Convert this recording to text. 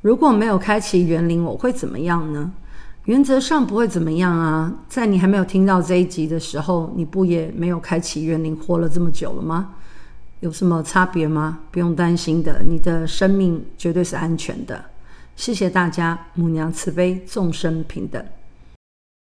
如果没有开启园林我会怎么样呢？原则上不会怎么样啊。在你还没有听到这一集的时候你不也没有开启园林活了这么久了吗？有什么差别吗？不用担心的你的生命绝对是安全的。谢谢大家母娘慈悲众生平等。